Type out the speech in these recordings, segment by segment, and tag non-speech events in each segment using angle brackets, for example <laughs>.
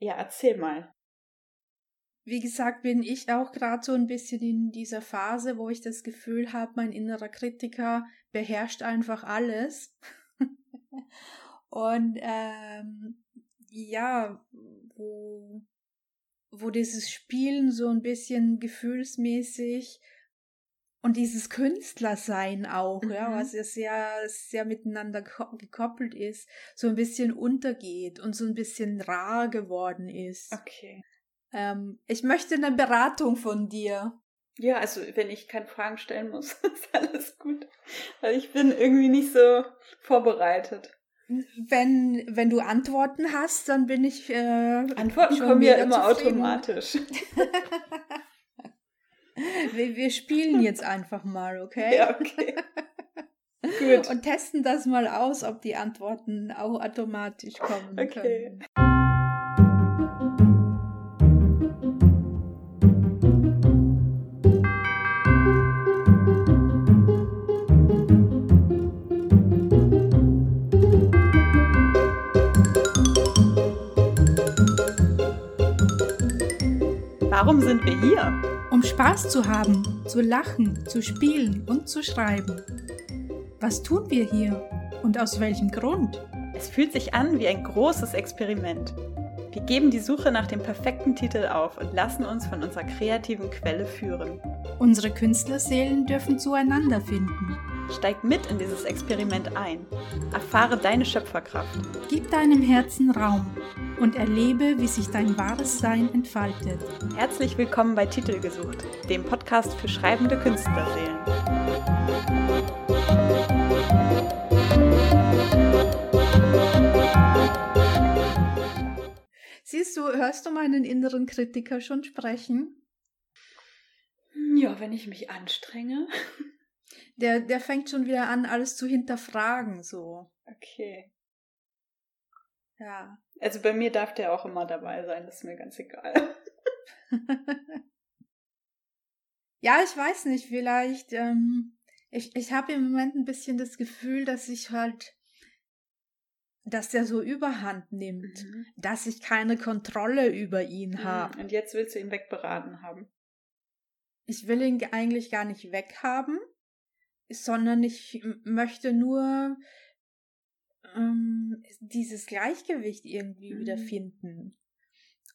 Ja, erzähl mal. Wie gesagt, bin ich auch gerade so ein bisschen in dieser Phase, wo ich das Gefühl habe, mein innerer Kritiker beherrscht einfach alles. <laughs> Und ähm, ja, wo, wo dieses Spielen so ein bisschen gefühlsmäßig und dieses Künstlersein auch, mhm. ja, was ja sehr, sehr miteinander gekoppelt ist, so ein bisschen untergeht und so ein bisschen rar geworden ist. Okay. Ähm, ich möchte eine Beratung von dir. Ja, also wenn ich keine Fragen stellen muss, <laughs> ist alles gut. Weil ich bin irgendwie nicht so vorbereitet. Wenn, wenn du Antworten hast, dann bin ich. Äh, Antworten kommen ja immer zufrieden. automatisch. <laughs> wir, wir spielen <laughs> jetzt einfach mal, okay? Ja, okay. <laughs> Gut. Und testen das mal aus, ob die Antworten auch automatisch kommen okay. können. Warum sind wir hier? Um Spaß zu haben, zu lachen, zu spielen und zu schreiben. Was tun wir hier und aus welchem Grund? Es fühlt sich an wie ein großes Experiment. Wir geben die Suche nach dem perfekten Titel auf und lassen uns von unserer kreativen Quelle führen. Unsere Künstlerseelen dürfen zueinander finden. Steig mit in dieses Experiment ein. Erfahre deine Schöpferkraft. Gib deinem Herzen Raum und erlebe, wie sich dein wahres Sein entfaltet. Herzlich willkommen bei Titel gesucht, dem Podcast für schreibende Künstlerseelen. Siehst du, hörst du meinen inneren Kritiker schon sprechen? Ja, wenn ich mich anstrenge. <laughs> Der, der fängt schon wieder an, alles zu hinterfragen, so. Okay. Ja. Also bei mir darf der auch immer dabei sein, das ist mir ganz egal. <laughs> ja, ich weiß nicht, vielleicht, ähm, ich, ich habe im Moment ein bisschen das Gefühl, dass ich halt, dass der so überhand nimmt, mhm. dass ich keine Kontrolle über ihn mhm. habe. Und jetzt willst du ihn wegberaten haben. Ich will ihn eigentlich gar nicht weghaben sondern ich möchte nur ähm, dieses Gleichgewicht irgendwie mhm. wiederfinden.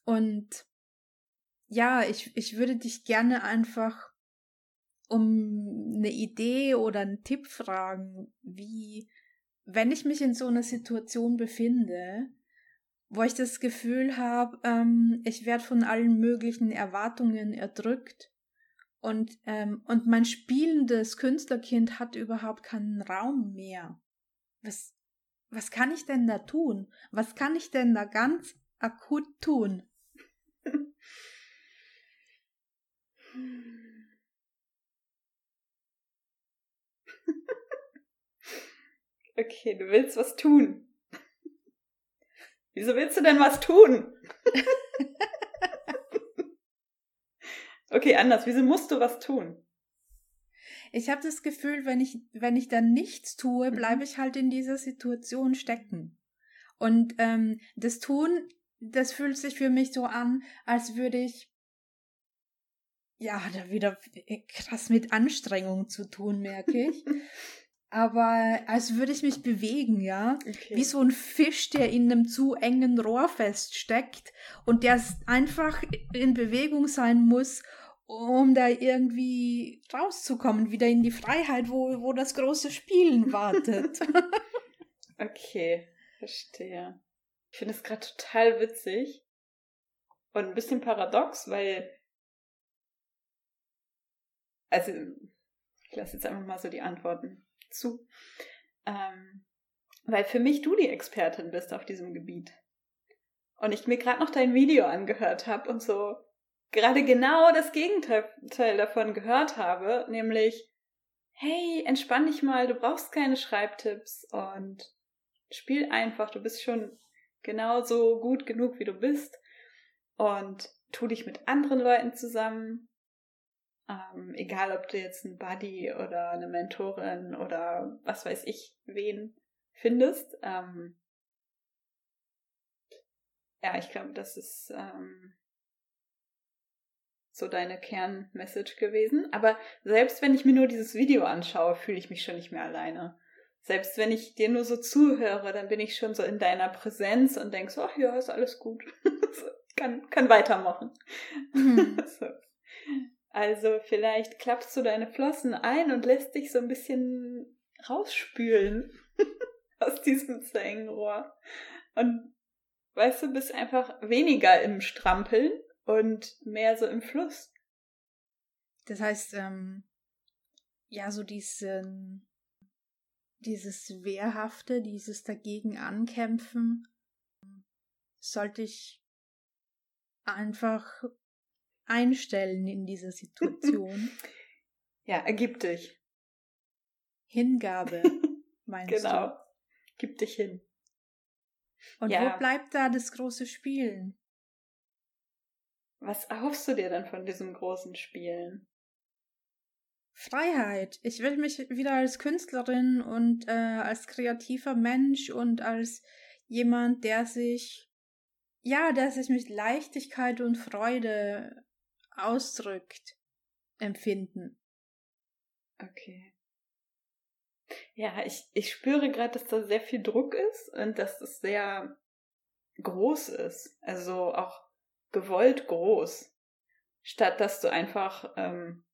Und ja, ich, ich würde dich gerne einfach um eine Idee oder einen Tipp fragen, wie, wenn ich mich in so einer Situation befinde, wo ich das Gefühl habe, ähm, ich werde von allen möglichen Erwartungen erdrückt und, ähm, und mein spielendes Künstlerkind hat überhaupt keinen Raum mehr. Was, was kann ich denn da tun? Was kann ich denn da ganz akut tun? <laughs> Okay, du willst was tun. Wieso willst du denn was tun? <laughs> Okay, anders. Wieso musst du was tun? Ich habe das Gefühl, wenn ich, wenn ich dann nichts tue, mhm. bleibe ich halt in dieser Situation stecken. Und ähm, das Tun, das fühlt sich für mich so an, als würde ich ja, da wieder krass mit Anstrengung zu tun, merke ich. <laughs> Aber als würde ich mich bewegen, ja. Okay. Wie so ein Fisch, der in einem zu engen Rohr feststeckt und der einfach in Bewegung sein muss, um da irgendwie rauszukommen, wieder in die Freiheit, wo, wo das große Spielen wartet. <laughs> okay, verstehe. Ich finde es gerade total witzig und ein bisschen paradox, weil. Also, ich lasse jetzt einfach mal so die Antworten zu. Ähm, weil für mich du die Expertin bist auf diesem Gebiet. Und ich mir gerade noch dein Video angehört habe und so gerade genau das Gegenteil davon gehört habe, nämlich, hey, entspann dich mal, du brauchst keine Schreibtipps und spiel einfach, du bist schon genauso gut genug, wie du bist und tu dich mit anderen Leuten zusammen. Ähm, egal, ob du jetzt einen Buddy oder eine Mentorin oder was weiß ich wen findest. Ähm, ja, ich glaube, das ist ähm, so deine Kernmessage gewesen. Aber selbst wenn ich mir nur dieses Video anschaue, fühle ich mich schon nicht mehr alleine. Selbst wenn ich dir nur so zuhöre, dann bin ich schon so in deiner Präsenz und denke so, ach ja, ist alles gut. <laughs> kann, kann weitermachen. Mhm. <laughs> so. Also vielleicht klappst du deine Flossen ein und lässt dich so ein bisschen rausspülen <laughs> aus diesem Zängenrohr. Und weißt du, bist einfach weniger im Strampeln und mehr so im Fluss. Das heißt, ähm, ja, so diesen, dieses Wehrhafte, dieses dagegen ankämpfen, sollte ich einfach einstellen in dieser Situation. <laughs> ja, ergib dich. Hingabe, <laughs> meinst genau. du? Genau. Gib dich hin. Und ja. wo bleibt da das große Spielen? Was erhoffst du dir dann von diesem großen Spielen? Freiheit. Ich will mich wieder als Künstlerin und äh, als kreativer Mensch und als jemand, der sich, ja, der sich mit Leichtigkeit und Freude ausdrückt, empfinden. Okay. Ja, ich, ich spüre gerade, dass da sehr viel Druck ist und dass es sehr groß ist. Also auch gewollt groß, statt dass du einfach ähm,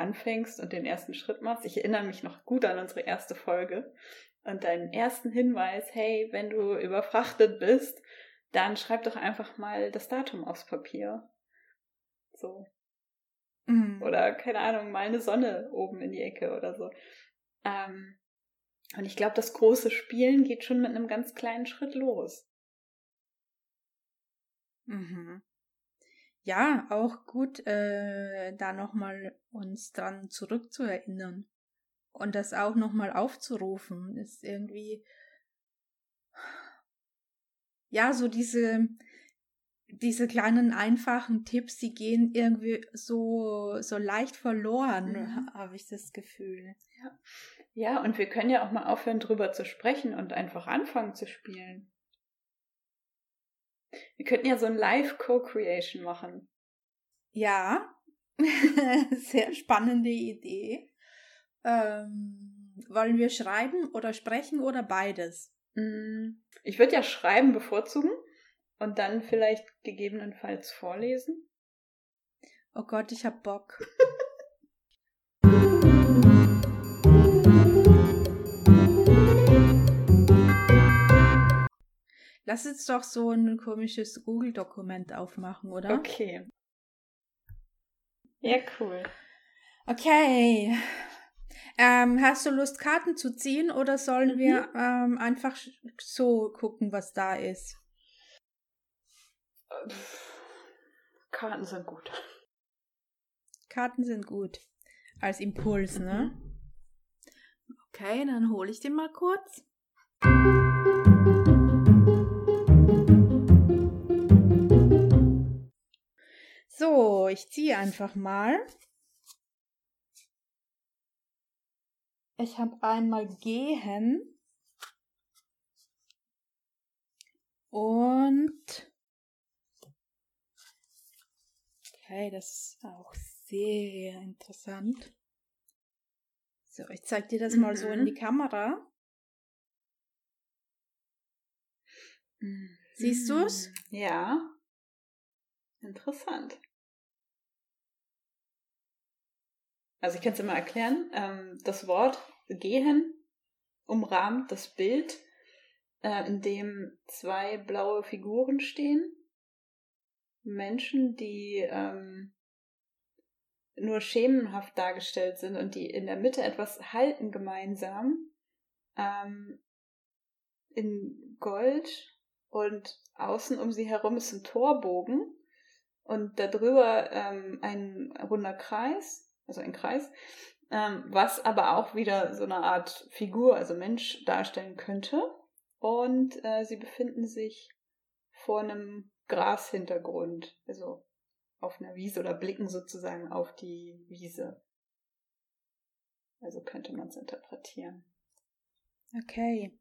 anfängst und den ersten Schritt machst. Ich erinnere mich noch gut an unsere erste Folge und deinen ersten Hinweis, hey, wenn du überfrachtet bist, dann schreib doch einfach mal das Datum aufs Papier. So. Mhm. Oder, keine Ahnung, mal eine Sonne oben in die Ecke oder so. Ähm, und ich glaube, das große Spielen geht schon mit einem ganz kleinen Schritt los. Mhm. Ja, auch gut, äh, da nochmal uns dran zurückzuerinnern und das auch nochmal aufzurufen, ist irgendwie, ja, so diese, diese kleinen einfachen Tipps, die gehen irgendwie so, so leicht verloren, mhm. habe ich das Gefühl. Ja. ja, und wir können ja auch mal aufhören, drüber zu sprechen und einfach anfangen zu spielen. Wir könnten ja so ein Live-Co-Creation machen. Ja, <laughs> sehr spannende Idee. Ähm, wollen wir schreiben oder sprechen oder beides? Mm, ich würde ja schreiben bevorzugen und dann vielleicht gegebenenfalls vorlesen. Oh Gott, ich hab Bock. <laughs> Lass uns doch so ein komisches Google-Dokument aufmachen, oder? Okay. Ja, cool. Okay. Ähm, hast du Lust, Karten zu ziehen oder sollen mhm. wir ähm, einfach so gucken, was da ist? Karten sind gut. Karten sind gut. Als Impuls, ne? Mhm. Okay, dann hole ich den mal kurz. So, ich ziehe einfach mal. Ich habe einmal gehen und okay, das ist auch sehr interessant. So, ich zeige dir das mal so in die mhm. Kamera. Mhm. Siehst du es? Ja. Interessant. Also ich kann es immer erklären. Ähm, das Wort gehen umrahmt das Bild, äh, in dem zwei blaue Figuren stehen. Menschen, die ähm, nur schemenhaft dargestellt sind und die in der Mitte etwas halten gemeinsam. Ähm, in Gold und außen um sie herum ist ein Torbogen und darüber ähm, ein runder Kreis also ein Kreis, ähm, was aber auch wieder so eine Art Figur, also Mensch darstellen könnte. Und äh, sie befinden sich vor einem Grashintergrund, also auf einer Wiese oder blicken sozusagen auf die Wiese. Also könnte man es interpretieren. Okay.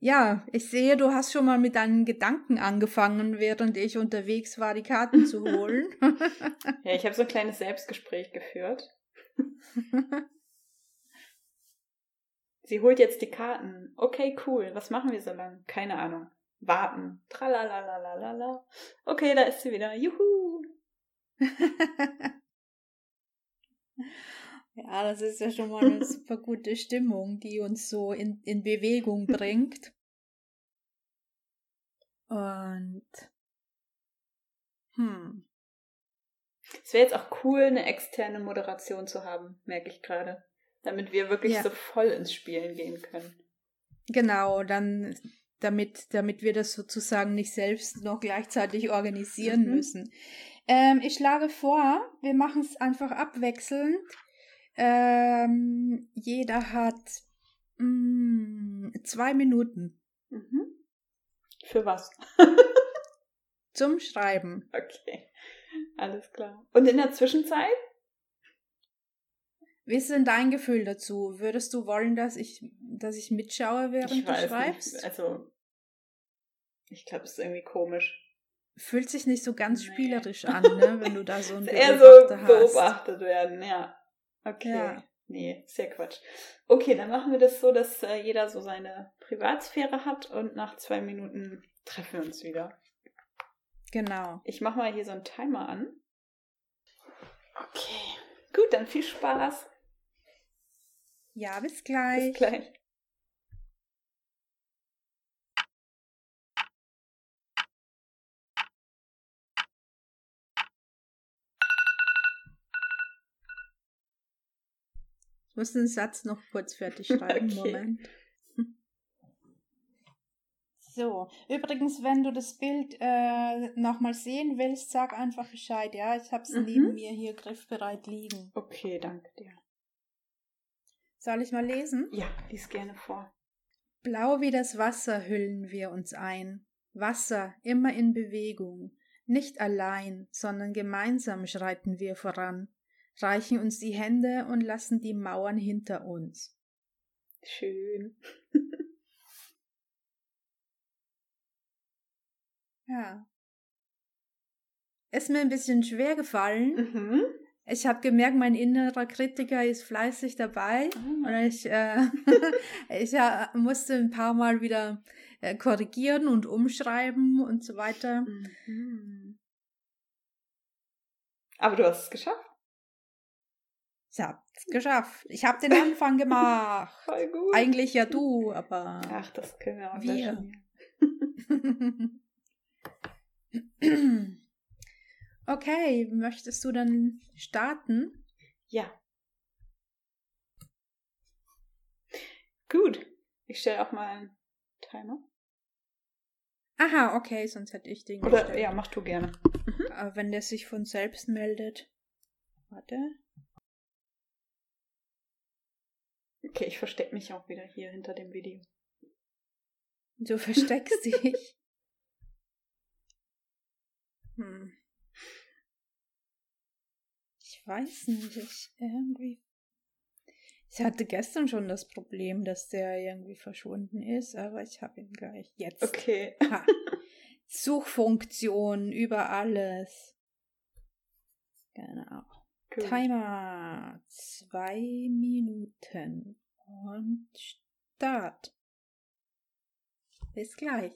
Ja, ich sehe, du hast schon mal mit deinen Gedanken angefangen, während ich unterwegs war, die Karten zu holen. <laughs> ja, ich habe so ein kleines Selbstgespräch geführt. <laughs> Sie holt jetzt die Karten. Okay, cool. Was machen wir so lang? Keine Ahnung. Warten. Tralalalala. Okay, da ist sie wieder. Juhu. <laughs> Ja, das ist ja schon mal eine <laughs> super gute Stimmung, die uns so in, in Bewegung <laughs> bringt. Und hm. Es wäre jetzt auch cool, eine externe Moderation zu haben, merke ich gerade. Damit wir wirklich ja. so voll ins Spielen gehen können. Genau, dann damit, damit wir das sozusagen nicht selbst noch gleichzeitig organisieren mhm. müssen. Ähm, ich schlage vor, wir machen es einfach abwechselnd. Ähm, jeder hat mh, mm, zwei Minuten. Mhm. Für was? <laughs> Zum Schreiben. Okay, alles klar. Und in der Zwischenzeit? Wie ist denn dein Gefühl dazu? Würdest du wollen, dass ich, dass ich mitschaue, während ich du schreibst? Nicht. Also, ich glaube, es ist irgendwie komisch. Fühlt sich nicht so ganz nee. spielerisch an, ne? wenn du da so <laughs> ein Eher so beobachtet werden, ja. Okay. Ja. Nee, sehr Quatsch. Okay, dann machen wir das so, dass äh, jeder so seine Privatsphäre hat und nach zwei Minuten treffen wir uns wieder. Genau. Ich mache mal hier so einen Timer an. Okay. Gut, dann viel Spaß. Ja, bis gleich. Bis gleich. Muss den Satz noch kurz fertig <laughs> schreiben. Okay. Moment. So, übrigens, wenn du das Bild äh, nochmal sehen willst, sag einfach Bescheid, ja? Ich habe es mhm. neben mir hier griffbereit liegen. Okay, danke dir. Soll ich mal lesen? Ja, lies gerne vor. Blau wie das Wasser hüllen wir uns ein. Wasser immer in Bewegung. Nicht allein, sondern gemeinsam schreiten wir voran reichen uns die Hände und lassen die Mauern hinter uns. Schön. <laughs> ja. Ist mir ein bisschen schwer gefallen. Mhm. Ich habe gemerkt, mein innerer Kritiker ist fleißig dabei oh. und ich, äh, <laughs> ich äh, musste ein paar Mal wieder äh, korrigieren und umschreiben und so weiter. Mhm. Aber du hast es geschafft. Ich hab's geschafft. Ich hab den Anfang gemacht. <laughs> Voll gut. Eigentlich ja du, aber. Ach, das können wir auch wir. <laughs> okay, möchtest du dann starten? Ja. Gut. Ich stelle auch mal einen Timer. Aha, okay, sonst hätte ich den. Oder gestellt. ja, mach du gerne. Mhm. wenn der sich von selbst meldet. Warte. Okay, ich verstecke mich auch wieder hier hinter dem Video. Du versteckst dich. <laughs> Hm. Ich weiß nicht, ich irgendwie. Ich hatte gestern schon das Problem, dass der irgendwie verschwunden ist, aber ich habe ihn gleich jetzt. Okay. Ha. Suchfunktion über alles. Genau. Cool. Timer. Zwei Minuten. Und Start. Bis gleich.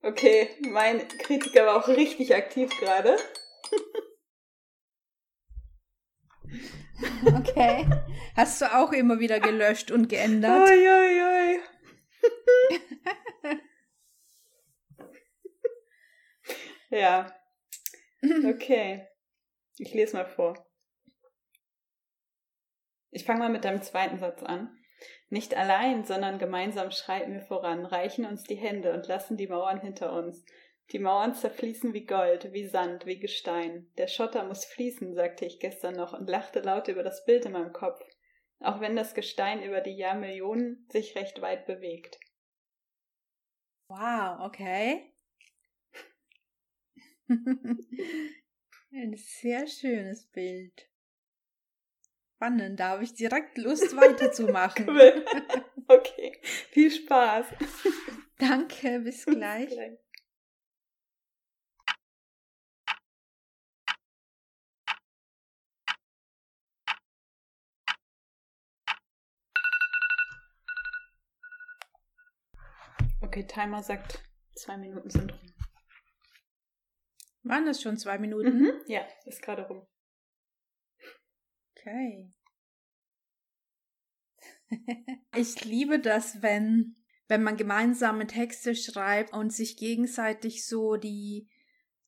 Okay, mein Kritiker war auch richtig aktiv gerade. <laughs> Okay. Hast du auch immer wieder gelöscht und geändert? Oi, oi, oi. ja. Okay. Ich lese mal vor. Ich fange mal mit deinem zweiten Satz an. Nicht allein, sondern gemeinsam schreiten wir voran, reichen uns die Hände und lassen die Mauern hinter uns. Die Mauern zerfließen wie Gold, wie Sand, wie Gestein. Der Schotter muss fließen, sagte ich gestern noch und lachte laut über das Bild in meinem Kopf, auch wenn das Gestein über die Jahrmillionen sich recht weit bewegt. Wow, okay. <laughs> Ein sehr schönes Bild. Spannend, da habe ich direkt Lust weiterzumachen. <laughs> Cool. Okay, <laughs> viel Spaß. Danke, bis gleich. Bis gleich. Okay, Timer sagt, zwei Minuten sind rum. Waren das schon zwei Minuten? Mhm. Ja, ist gerade rum. Okay. <laughs> ich liebe das, wenn, wenn man gemeinsame Texte schreibt und sich gegenseitig so die,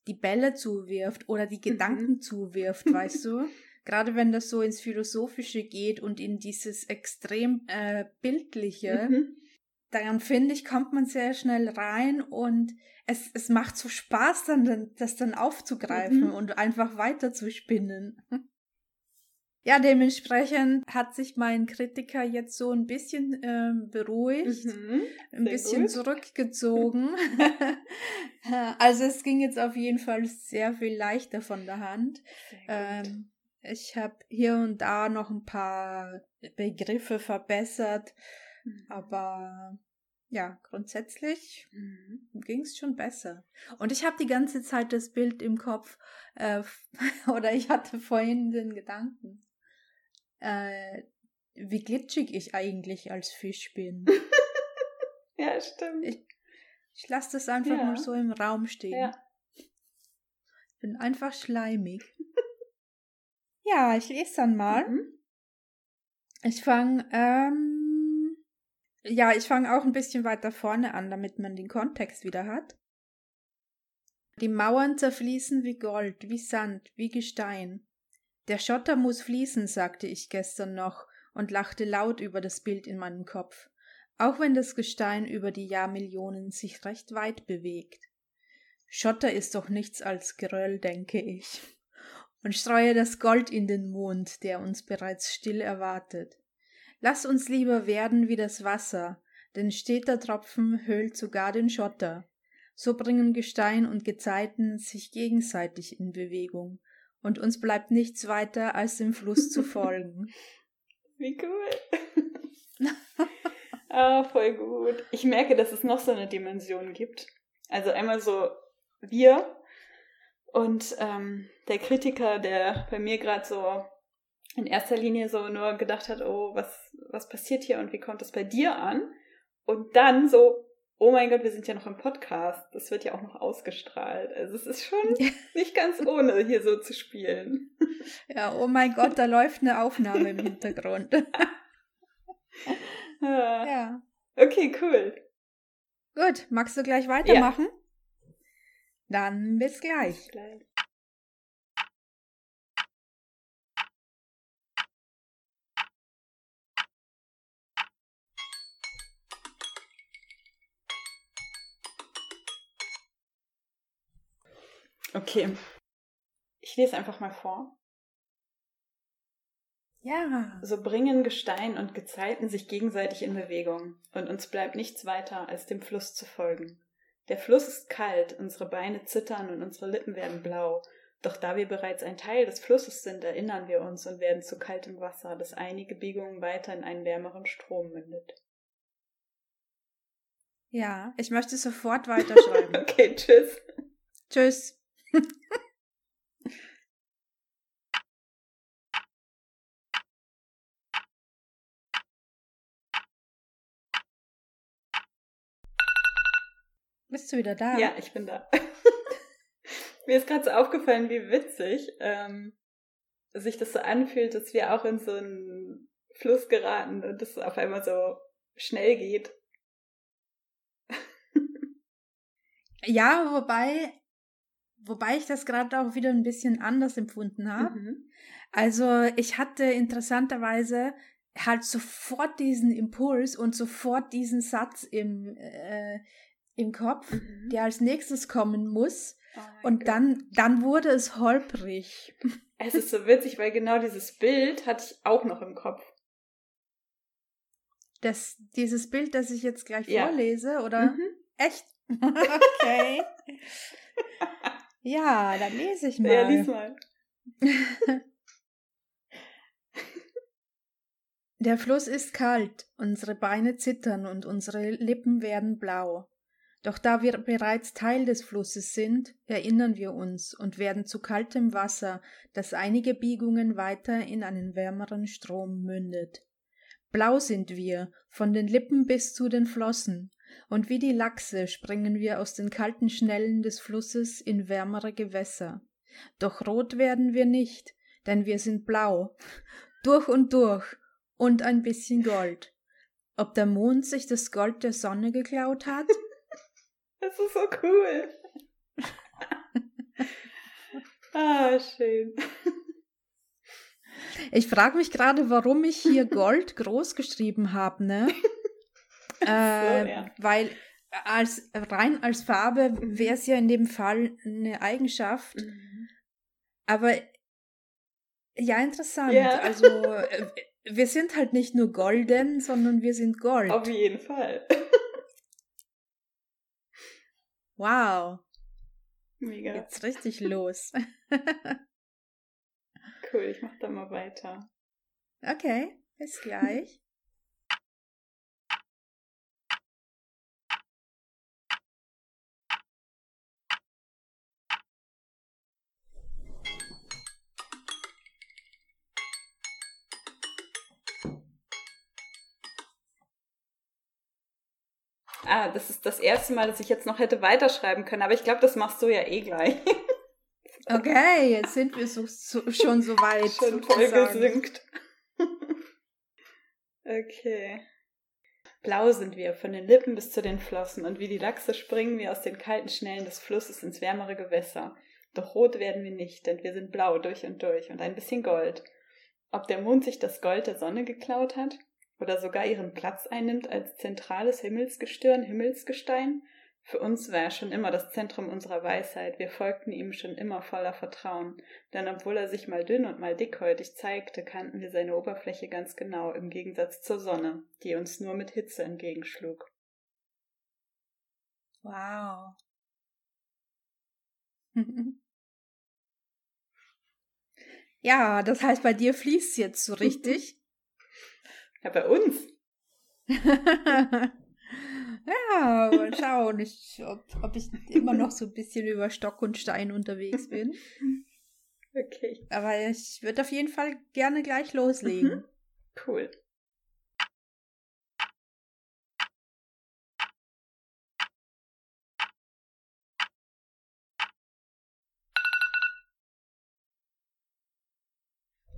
die Bälle zuwirft oder die Gedanken Mhm. zuwirft, weißt du? <laughs> Gerade wenn das so ins Philosophische geht und in dieses extrem äh, Bildliche, Mhm. Dann finde ich, kommt man sehr schnell rein und es, es macht so Spaß, dann, das dann aufzugreifen Mhm. und einfach weiter zu spinnen. <laughs> Ja, dementsprechend hat sich mein Kritiker jetzt so ein bisschen ähm, beruhigt, Mhm. ein bisschen gut. zurückgezogen. <laughs> <laughs> also es ging jetzt auf jeden Fall sehr viel leichter von der Hand. Ähm, ich habe hier und da noch ein paar Begriffe verbessert, Mhm. aber ja, grundsätzlich Mhm. ging es schon besser. Und ich habe die ganze Zeit das Bild im Kopf, äh, <laughs> oder ich hatte vorhin den Gedanken, äh, wie glitschig ich eigentlich als Fisch bin. <laughs> Ja, stimmt. Ich- Ich lasse das einfach Ja. mal so im Raum stehen. Ja. Bin einfach schleimig. <laughs> ja, ich lese dann mal. Mhm. Ich fange, ähm, ja, ich fange auch ein bisschen weiter vorne an, damit man den Kontext wieder hat. Die Mauern zerfließen wie Gold, wie Sand, wie Gestein. Der Schotter muss fließen, sagte ich gestern noch und lachte laut über das Bild in meinem Kopf, auch wenn das Gestein über die Jahrmillionen sich recht weit bewegt. Schotter ist doch nichts als Geröll, denke ich, und streue das Gold in den Mond, der uns bereits still erwartet. Lass uns lieber werden wie das Wasser, denn steter Tropfen höhlt sogar den Schotter. So bringen Gestein und Gezeiten sich gegenseitig in Bewegung, und uns bleibt nichts weiter, als dem Fluss zu <laughs> folgen. Wie cool. <laughs> ah, voll gut. Ich merke, dass es noch so eine Dimension gibt. Also einmal so wir und ähm, der Kritiker, der bei mir gerade so in erster Linie so nur gedacht hat, oh, was, was passiert hier und wie kommt das bei dir an? Und dann so, oh mein Gott, wir sind ja noch im Podcast. Das wird ja auch noch ausgestrahlt. Also es ist schon nicht ganz ohne, hier so zu spielen. <laughs> Ja, oh mein Gott, da läuft eine Aufnahme im Hintergrund. <laughs> Ah, ja. Okay, cool. Gut, magst du gleich weitermachen? Dann bis gleich. Gleich. Okay. Ich lese einfach mal vor. Ja. So bringen Gestein und Gezeiten sich gegenseitig in Bewegung, und uns bleibt nichts weiter, als dem Fluss zu folgen. Der Fluss ist kalt, unsere Beine zittern und unsere Lippen werden blau. Doch da wir bereits ein Teil des Flusses sind, erinnern wir uns und werden zu kaltem Wasser, das einige Biegungen weiter in einen wärmeren Strom mündet. Ja, ich möchte sofort <laughs> weiterschreiben. Okay, tschüss. Tschüss. <laughs> Bist du wieder da? Ja, ich bin da. <laughs> Mir ist gerade so aufgefallen, wie witzig ähm, sich das so anfühlt, dass wir auch in so einen Fluss geraten und es auf einmal so schnell geht. Ja, wobei, wobei ich das gerade auch wieder ein bisschen anders empfunden habe. Mhm. Also ich hatte interessanterweise halt sofort diesen Impuls und sofort diesen Satz im, äh, im Kopf, Mhm. der als nächstes kommen muss. Oh Und Gott. dann, dann wurde es holprig. Es ist so witzig, weil genau dieses Bild hatte ich auch noch im Kopf. Das, dieses Bild, das ich jetzt gleich Ja. vorlese, oder? Mhm. Echt? <laughs> okay. <laughs> ja, dann lese ich mal. Ja, lies mal. <laughs> Der Fluss ist kalt, unsere Beine zittern und unsere Lippen werden blau. Doch da wir bereits Teil des Flusses sind, erinnern wir uns und werden zu kaltem Wasser, das einige Biegungen weiter in einen wärmeren Strom mündet. Blau sind wir, von den Lippen bis zu den Flossen, und wie die Lachse springen wir aus den kalten Schnellen des Flusses in wärmere Gewässer. Doch rot werden wir nicht, denn wir sind blau, durch und durch, und ein bisschen Gold. Ob der Mond sich das Gold der Sonne geklaut hat? <laughs> Das ist so cool. <laughs> ah, schön. Ich frage mich gerade, warum ich hier Gold groß geschrieben habe, ne? <laughs> äh, so, ja. Weil als rein als Farbe wäre es ja in dem Fall eine Eigenschaft. Mhm. Aber ja, interessant. Ja. Also äh, wir sind halt nicht nur golden, sondern wir sind Gold. Auf jeden Fall. Wow. Mega. Jetzt richtig los. <laughs> cool, ich mach da mal weiter. Okay, bis gleich. Ah, das ist das erste Mal, dass ich jetzt noch hätte weiterschreiben können, aber ich glaube, das machst du ja eh gleich. <laughs> Okay, jetzt sind wir so, so, schon so weit. Schon voll gesynkt. <laughs> okay. Blau sind wir, von den Lippen bis zu den Flossen, und wie die Lachse springen wir aus den kalten Schnellen des Flusses ins wärmere Gewässer. Doch rot werden wir nicht, denn wir sind blau durch und durch und ein bisschen Gold. Ob der Mond sich das Gold der Sonne geklaut hat? Oder sogar ihren Platz einnimmt als zentrales Himmelsgestirn, Himmelsgestein? Für uns war er schon immer das Zentrum unserer Weisheit, wir folgten ihm schon immer voller Vertrauen, denn obwohl er sich mal dünn und mal dickhäutig zeigte, kannten wir seine Oberfläche ganz genau, im Gegensatz zur Sonne, die uns nur mit Hitze entgegenschlug. Wow. <laughs> ja, das heißt, bei dir fließt jetzt so richtig. <laughs> Ja, bei uns. <laughs> ja, mal schauen, ich, ob, ob ich immer noch so ein bisschen über Stock und Stein unterwegs bin. <laughs> Okay. Aber ich würde auf jeden Fall gerne gleich loslegen. Mhm. Cool.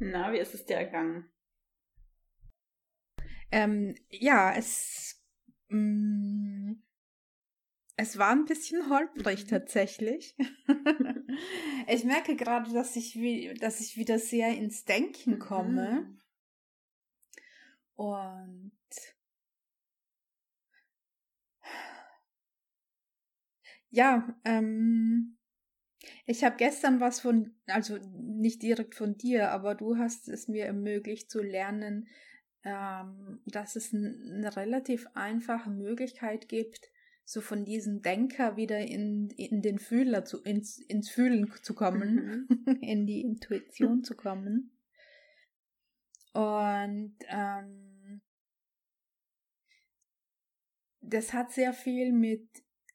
Na, wie ist es dir ergangen? Ähm, ja, es, mh, mm, es war ein bisschen holprig mhm. tatsächlich. <laughs> ich merke gerade, dass ich, wie, dass ich wieder sehr ins Denken komme. Mhm. Und ja, ähm, ich habe gestern was von, also nicht direkt von dir, aber du hast es mir ermöglicht zu lernen, ähm, dass es eine relativ einfache Möglichkeit gibt, so von diesem Denker wieder in, in den Fühler zu, ins, ins Fühlen zu kommen, mhm. <laughs> in die Intuition zu kommen. Und ähm, das hat sehr viel mit,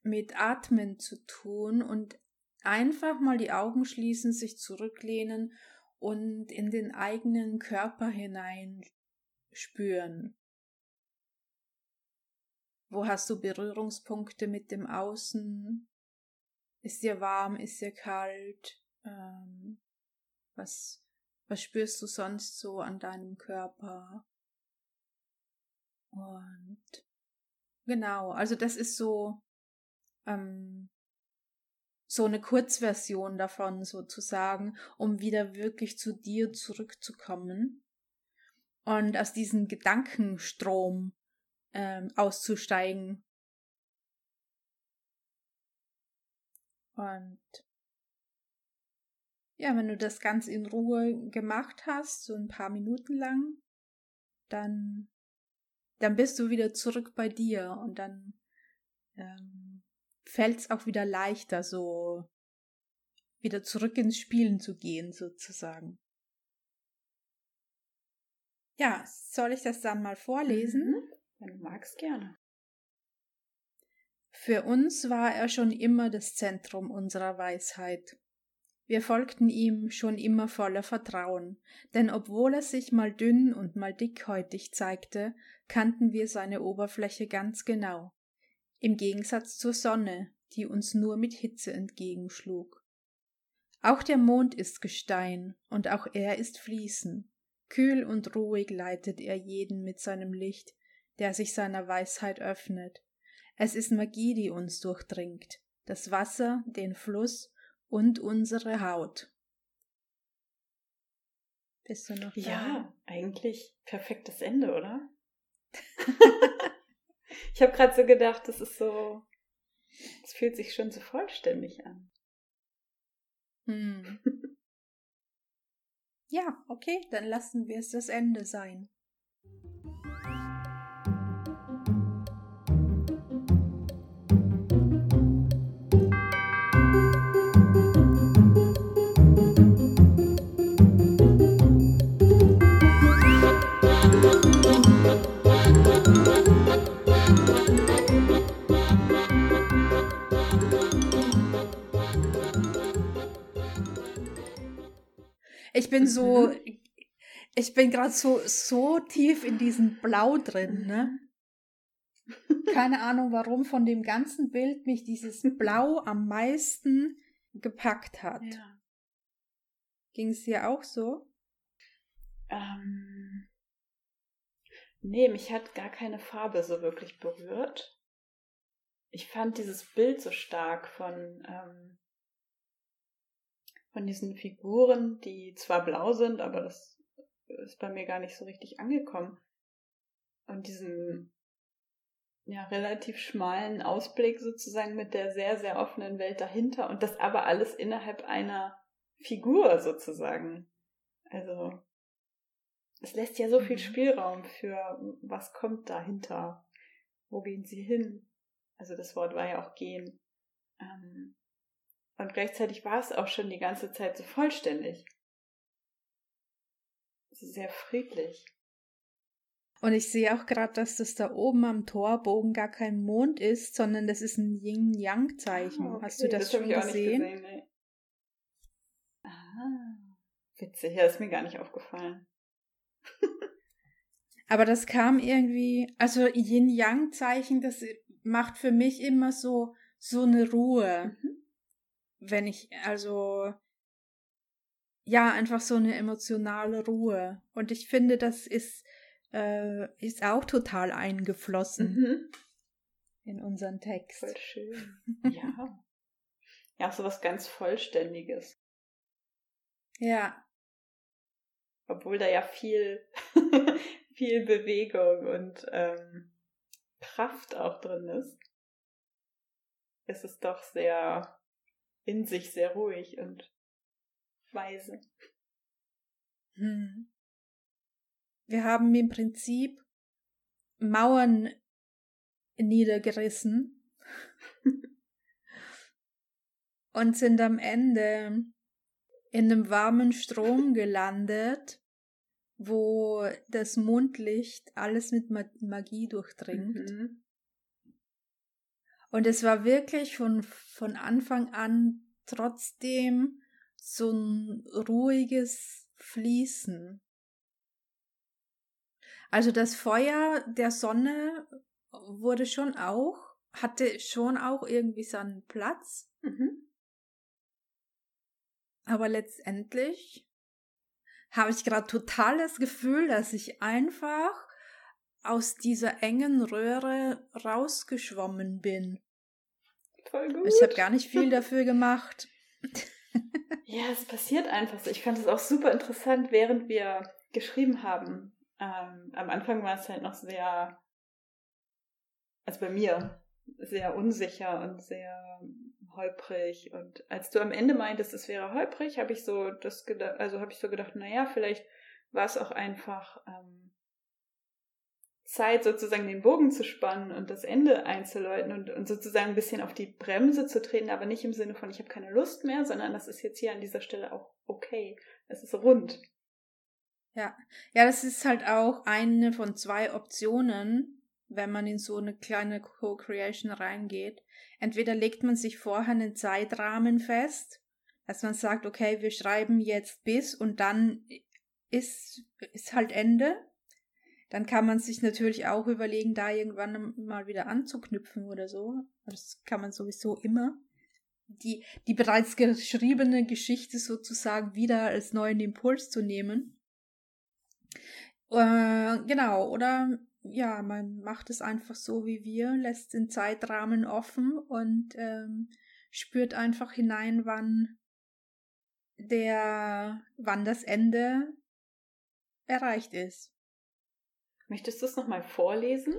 mit Atmen zu tun und einfach mal die Augen schließen, sich zurücklehnen und in den eigenen Körper hinein spüren. Wo hast du Berührungspunkte mit dem Außen? Ist dir warm, ist dir kalt? Ähm, was, was spürst du sonst so an deinem Körper? Und genau, also das ist so ähm, so eine Kurzversion davon sozusagen, um wieder wirklich zu dir zurückzukommen und aus diesem Gedankenstrom ähm, auszusteigen. Und ja, wenn du das ganz in Ruhe gemacht hast, so ein paar Minuten lang, dann, dann bist du wieder zurück bei dir und dann ähm, fällt es auch wieder leichter, so wieder zurück ins Spielen zu gehen, sozusagen. Ja, soll ich das dann mal vorlesen? Mhm. Wenn du magst, gerne. Für uns war er schon immer das Zentrum unserer Weisheit. Wir folgten ihm schon immer voller Vertrauen, denn obwohl er sich mal dünn und mal dickhäutig zeigte, kannten wir seine Oberfläche ganz genau, im Gegensatz zur Sonne, die uns nur mit Hitze entgegenschlug. Auch der Mond ist Gestein, und auch er ist Fließen. Kühl und ruhig leitet er jeden mit seinem Licht, der sich seiner Weisheit öffnet. Es ist Magie, die uns durchdringt, das Wasser, den Fluss und unsere Haut. Bist du noch da? Ja, eigentlich perfektes Ende, oder? <laughs> ich habe gerade so gedacht, das ist so, es fühlt sich schon so vollständig an. Hm. <laughs> ja, okay, dann lassen wir es das Ende sein. Ich bin so, mhm. ich bin gerade so, so tief in diesem Blau drin, ne? Keine Ahnung, warum von dem ganzen Bild mich dieses Blau am meisten gepackt hat. Ja. Ging es dir auch so? Ähm, nee, mich hat gar keine Farbe so wirklich berührt. Ich fand dieses Bild so stark von ähm, von diesen Figuren, die zwar blau sind, aber das ist bei mir gar nicht so richtig angekommen. Und diesen ja, relativ schmalen Ausblick sozusagen mit der sehr, sehr offenen Welt dahinter und das aber alles innerhalb einer Figur sozusagen. Also, es lässt ja so viel mhm. Spielraum für was kommt dahinter. Wo gehen sie hin? Also das Wort war ja auch gehen. Ähm, und gleichzeitig war es auch schon die ganze Zeit so vollständig. Sehr friedlich. Und ich sehe auch gerade, dass das da oben am Torbogen gar kein Mond ist, sondern das ist ein Yin-Yang-Zeichen. Ah, okay. Hast du das, das schon gesehen? gesehen nee. Ah, witzig. Ja, ist mir gar nicht aufgefallen. <laughs> Aber das kam irgendwie, also Yin-Yang-Zeichen, das macht für mich immer so, so eine Ruhe. Mhm wenn ich, also, ja, einfach so eine emotionale Ruhe. Und ich finde, das ist, äh, ist auch total eingeflossen mhm. in unseren Text. Voll schön. <laughs> Ja. ja, so was ganz Vollständiges. Ja. Obwohl da ja viel, <laughs> viel Bewegung und ähm, Kraft auch drin ist, ist es doch sehr in sich sehr ruhig und weise. Hm. Wir haben im Prinzip Mauern niedergerissen <laughs> und sind am Ende in einem warmen Strom gelandet, wo das Mondlicht alles mit Magie durchdringt. Mhm. Und es war wirklich von, von Anfang an trotzdem so ein ruhiges Fließen. Also das Feuer der Sonne wurde schon auch, hatte schon auch irgendwie seinen Platz. Mhm. Aber letztendlich habe ich gerade total das Gefühl, dass ich einfach aus dieser engen Röhre rausgeschwommen bin. Voll gut. Ich habe gar nicht viel dafür gemacht. <laughs> ja, es passiert einfach so. Ich fand es auch super interessant, während wir geschrieben haben. Ähm, am Anfang war es halt noch sehr, also bei mir, sehr unsicher und sehr holprig. Und als du am Ende meintest, es wäre holprig, habe ich so das gedacht, also habe ich so gedacht, naja, vielleicht war es auch einfach ähm, Zeit, sozusagen den Bogen zu spannen und das Ende einzuläuten und, und sozusagen ein bisschen auf die Bremse zu treten, aber nicht im Sinne von, ich habe keine Lust mehr, sondern das ist jetzt hier an dieser Stelle auch okay. Es ist rund. Ja, ja, das ist halt auch eine von zwei Optionen, wenn man in so eine kleine Co-Creation reingeht. Entweder legt man sich vorher einen Zeitrahmen fest, dass man sagt, okay, wir schreiben jetzt bis und dann ist, ist halt Ende. Dann kann man sich natürlich auch überlegen, da irgendwann mal wieder anzuknüpfen oder so. Das kann man sowieso immer. Die, die bereits geschriebene Geschichte sozusagen wieder als neuen Impuls zu nehmen. Äh, genau, oder ja, man macht es einfach so wie wir, lässt den Zeitrahmen offen und ähm, spürt einfach hinein, wann der, wann das Ende erreicht ist. Möchtest du es nochmal vorlesen?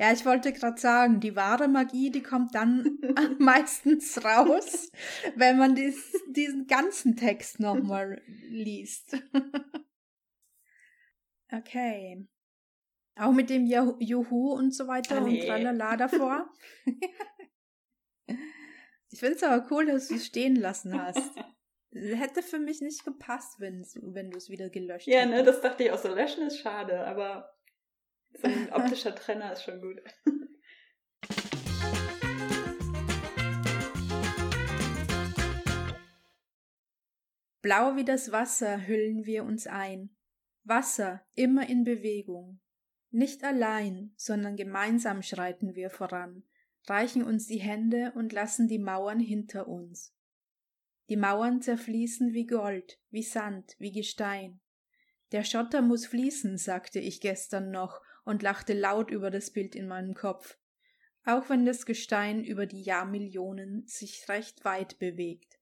Ja, ich wollte gerade sagen, die wahre Magie, die kommt dann <laughs> meistens raus, wenn man dies, diesen ganzen Text nochmal liest. <laughs> okay. Auch mit dem Juhu und so weiter nee. und tralala davor. <laughs> ich finde es aber cool, dass du es stehen lassen hast. Hätte für mich nicht gepasst, wenn, wenn du es wieder gelöscht hättest. Ja, ne, das dachte ich auch so. Löschen ist schade, aber so ein optischer Trenner ist schon gut. <laughs> Blau wie das Wasser hüllen wir uns ein. Wasser immer in Bewegung. Nicht allein, sondern gemeinsam schreiten wir voran, reichen uns die Hände und lassen die Mauern hinter uns. Die Mauern zerfließen wie Gold, wie Sand, wie Gestein. Der Schotter muss fließen, sagte ich gestern noch und lachte laut über das Bild in meinem Kopf, auch wenn das Gestein über die Jahrmillionen sich recht weit bewegt.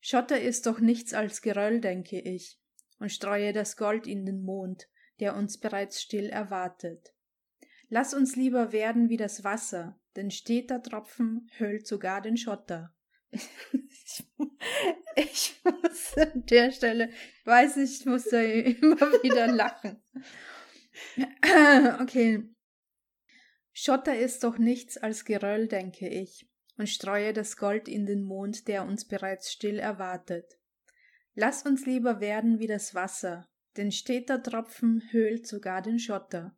Schotter ist doch nichts als Geröll, denke ich, und streue das Gold in den Mond, der uns bereits still erwartet. Lass uns lieber werden wie das Wasser, denn steter Tropfen höhlt sogar den Schotter. <laughs> ich, muss an der Stelle, ich weiß nicht, ich muss da immer wieder lachen. <laughs> okay. Schotter ist doch nichts als Geröll, denke ich, und streue das Gold in den Mond, der uns bereits still erwartet. Lass uns lieber werden wie das Wasser, denn steter Tropfen höhlt sogar den Schotter.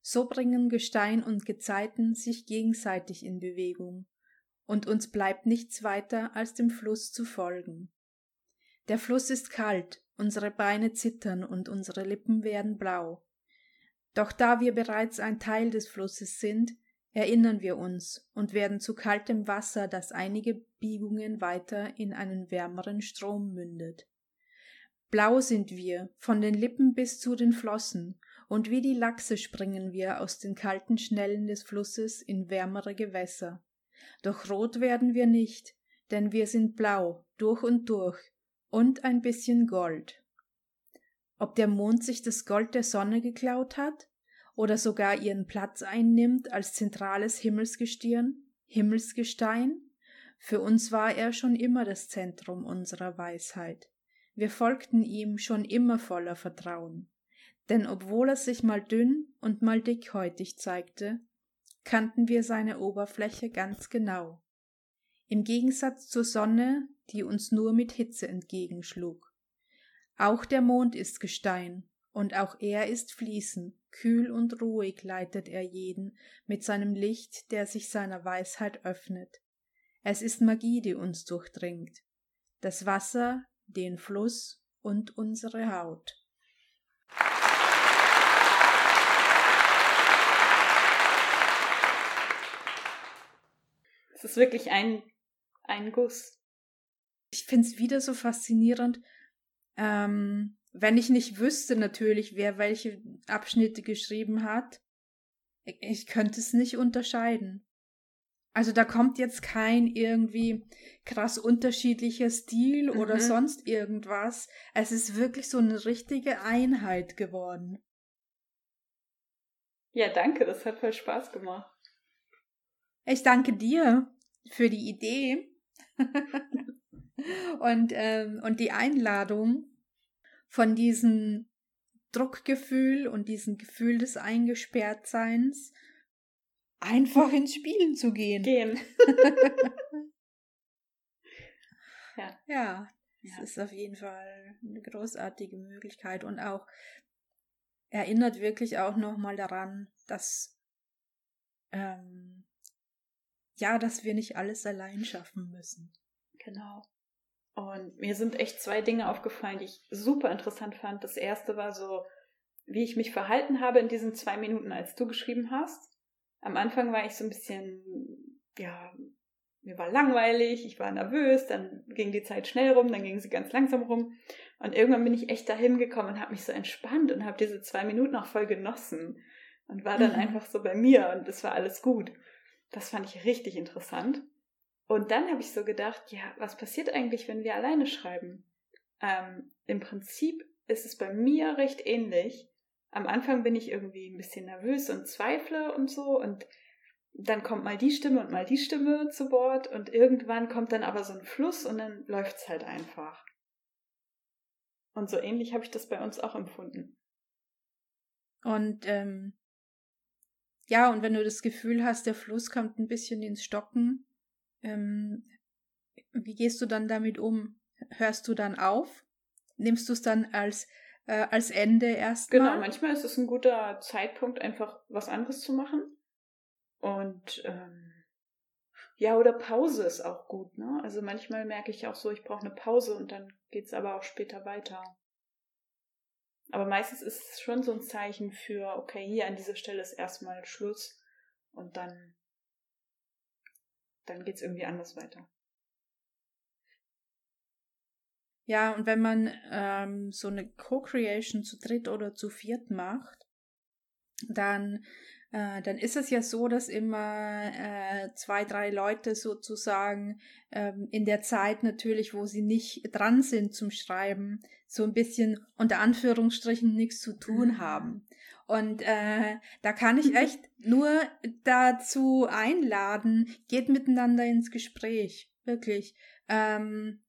So bringen Gestein und Gezeiten sich gegenseitig in Bewegung, und uns bleibt nichts weiter, als dem Fluss zu folgen. Der Fluss ist kalt, unsere Beine zittern und unsere Lippen werden blau. Doch da wir bereits ein Teil des Flusses sind, erinnern wir uns und werden zu kaltem Wasser, das einige Biegungen weiter in einen wärmeren Strom mündet. Blau sind wir, von den Lippen bis zu den Flossen, und wie die Lachse springen wir aus den kalten Schnellen des Flusses in wärmere Gewässer. Doch rot werden wir nicht, denn wir sind blau, durch und durch, und ein bisschen Gold. Ob der Mond sich das Gold der Sonne geklaut hat oder sogar ihren Platz einnimmt als zentrales Himmelsgestirn, Himmelsgestein, für uns war er schon immer das Zentrum unserer Weisheit. Wir folgten ihm schon immer voller Vertrauen. Denn obwohl er sich mal dünn und mal dickhäutig zeigte, kannten wir seine Oberfläche ganz genau. Im Gegensatz zur Sonne, die uns nur mit Hitze entgegenschlug. Auch der Mond ist Gestein, und auch er ist Fließen, kühl und ruhig leitet er jeden mit seinem Licht, der sich seiner Weisheit öffnet. Es ist Magie, die uns durchdringt. Das Wasser, den Fluss und unsere Haut. Es ist wirklich ein, ein Guss. Ich finde es wieder so faszinierend, ähm, wenn ich nicht wüsste natürlich, wer welche Abschnitte geschrieben hat, ich könnte es nicht unterscheiden. Also da kommt jetzt kein irgendwie krass unterschiedlicher Stil mhm. oder sonst irgendwas. Es ist wirklich so eine richtige Einheit geworden. Ja, danke, das hat voll Spaß gemacht. Ich danke dir für die Idee <laughs> und, ähm, und die Einladung von diesen Druckgefühl und diesem Gefühl des Eingesperrtseins einfach ins Spielen zu gehen. Gehen. <laughs> ja. Ja, das ja. ist auf jeden Fall eine großartige Möglichkeit und auch erinnert wirklich auch nochmal daran, dass ähm, ja, dass wir nicht alles allein schaffen müssen. Genau. Und mir sind echt zwei Dinge aufgefallen, die ich super interessant fand. Das erste war so, wie ich mich verhalten habe in diesen zwei Minuten, als du geschrieben hast. Am Anfang war ich so ein bisschen, ja, mir war langweilig, ich war nervös, dann ging die Zeit schnell rum, dann ging sie ganz langsam rum. Und irgendwann bin ich echt dahin gekommen und habe mich so entspannt und habe diese zwei Minuten auch voll genossen und war dann mhm. einfach so bei mir und es war alles gut. Das fand ich richtig interessant. Und dann habe ich so gedacht, ja, was passiert eigentlich, wenn wir alleine schreiben? Ähm, Im Prinzip ist es bei mir recht ähnlich. Am Anfang bin ich irgendwie ein bisschen nervös und zweifle und so und dann kommt mal die Stimme und mal die Stimme zu Wort und irgendwann kommt dann aber so ein Fluss und dann läuft es halt einfach. Und so ähnlich habe ich das bei uns auch empfunden. Und ähm, ja, und wenn du das Gefühl hast, der Fluss kommt ein bisschen ins Stocken, ähm, wie gehst du dann damit um? Hörst du dann auf? Nimmst du es dann als, äh, als Ende erstmal? Genau, manchmal ist es ein guter Zeitpunkt, einfach was anderes zu machen. Und ähm, ja, oder Pause ist auch gut, ne? Also manchmal merke ich auch so, ich brauche eine Pause und dann geht es aber auch später weiter. Aber meistens ist es schon so ein Zeichen für, okay, hier an dieser Stelle ist erstmal Schluss und dann dann geht es irgendwie anders weiter. Ja, und wenn man ähm, so eine Co-Creation zu dritt oder zu viert macht, dann, äh, dann ist es ja so, dass immer äh, zwei, drei Leute sozusagen ähm, in der Zeit natürlich, wo sie nicht dran sind zum Schreiben, so ein bisschen unter Anführungsstrichen nichts zu tun mhm. haben. Und äh, da kann ich <laughs> echt nur dazu einladen, geht miteinander ins Gespräch. Wirklich. Ähm,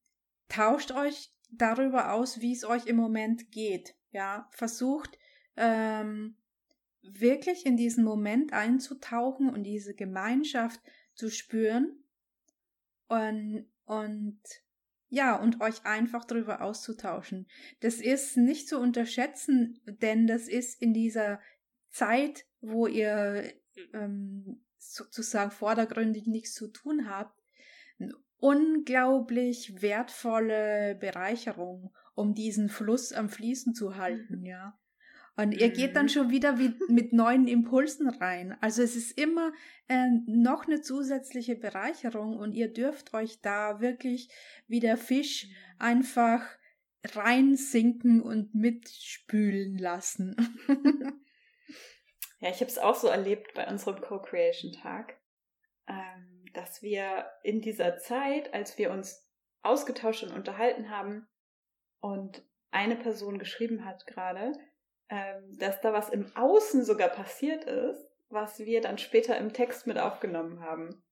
tauscht euch darüber aus, wie es euch im Moment geht. Ja, versucht ähm, wirklich in diesen Moment einzutauchen und diese Gemeinschaft zu spüren und, und ja, und euch einfach darüber auszutauschen. Das ist nicht zu unterschätzen, denn das ist in dieser Zeit, wo ihr ähm, sozusagen vordergründig nichts zu tun habt, eine unglaublich wertvolle Bereicherung, um diesen Fluss am Fließen zu halten, mhm. ja. Und ihr geht dann mhm. schon wieder mit neuen Impulsen rein. Also es ist immer äh, noch eine zusätzliche Bereicherung und ihr dürft euch da wirklich wie der Fisch mhm. einfach reinsinken und mitspülen lassen. <laughs> ja, ich habe es auch so erlebt bei unserem Co-Creation-Tag, ähm, dass wir in dieser Zeit, als wir uns ausgetauscht und unterhalten haben und eine Person geschrieben hat gerade, ähm, dass da was im Außen sogar passiert ist, was wir dann später im Text mit aufgenommen haben.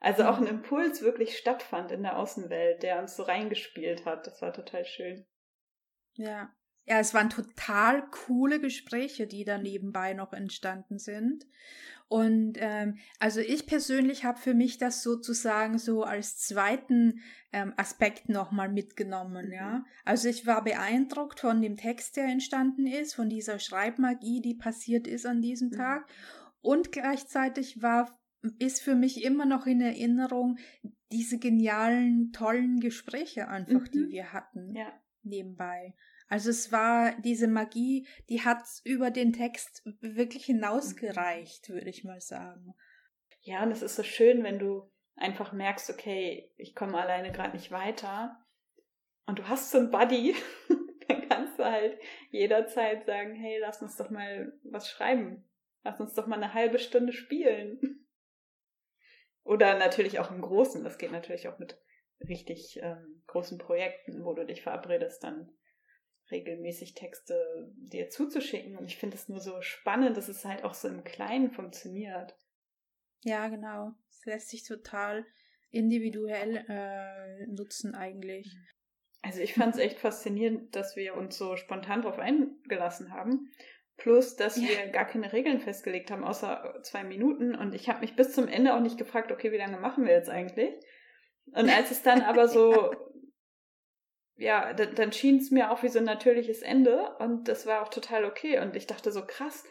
Also auch ein mhm. Impuls wirklich stattfand in der Außenwelt, der uns so reingespielt hat. Das war total schön. Ja. Ja, es waren total coole Gespräche, die da nebenbei noch entstanden sind. Und ähm, also ich persönlich habe für mich das sozusagen so als zweiten ähm, Aspekt nochmal mitgenommen, ja. Mhm. Also ich war beeindruckt von dem Text, der entstanden ist, von dieser Schreibmagie, die passiert ist an diesem mhm. Tag. Und gleichzeitig war ist für mich immer noch in Erinnerung diese genialen, tollen Gespräche einfach, mhm. die wir hatten ja. nebenbei. Also es war diese Magie, die hat über den Text wirklich hinausgereicht, würde ich mal sagen. Ja, und es ist so schön, wenn du einfach merkst, okay, ich komme alleine gerade nicht weiter und du hast so einen Buddy, <laughs> dann kannst du halt jederzeit sagen, hey, lass uns doch mal was schreiben. Lass uns doch mal eine halbe Stunde spielen. <laughs> Oder natürlich auch im Großen. Das geht natürlich auch mit richtig ähm, großen Projekten, wo du dich verabredest, dann regelmäßig Texte dir zuzuschicken. Und ich finde es nur so spannend, dass es halt auch so im Kleinen funktioniert. Ja, genau. Es lässt sich total individuell äh, nutzen eigentlich. Also ich fand es echt faszinierend, dass wir uns so spontan darauf eingelassen haben. Plus, dass ja. wir gar keine Regeln festgelegt haben, außer zwei Minuten. Und ich habe mich bis zum Ende auch nicht gefragt, okay, wie lange machen wir jetzt eigentlich? Und als es dann aber <laughs> so, ja, dann, dann schien es mir auch wie so ein natürliches Ende. Und das war auch total okay. Und ich dachte so, krass,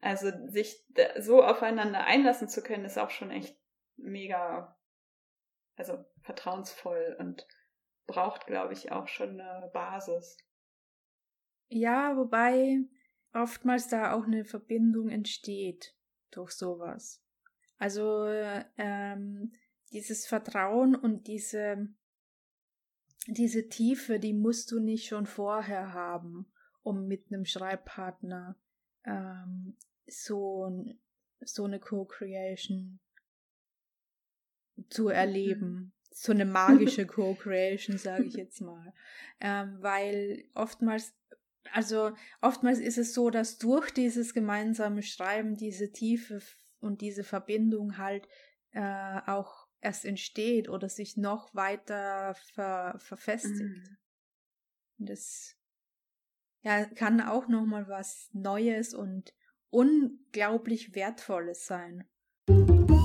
also sich so aufeinander einlassen zu können, ist auch schon echt mega, also vertrauensvoll und braucht, glaube ich, auch schon eine Basis. Ja, wobei oftmals da auch eine Verbindung entsteht durch sowas. Also ähm, dieses Vertrauen und diese, diese Tiefe, die musst du nicht schon vorher haben, um mit einem Schreibpartner ähm, so, so eine Co-Creation zu erleben. Mhm. So eine magische <laughs> Co-Creation, sage ich jetzt mal. Ähm, weil oftmals also oftmals ist es so, dass durch dieses gemeinsame Schreiben diese Tiefe und diese Verbindung halt äh, auch erst entsteht oder sich noch weiter ver verfestigt. Mhm. Das ja, kann auch nochmal was Neues und unglaublich Wertvolles sein. Musik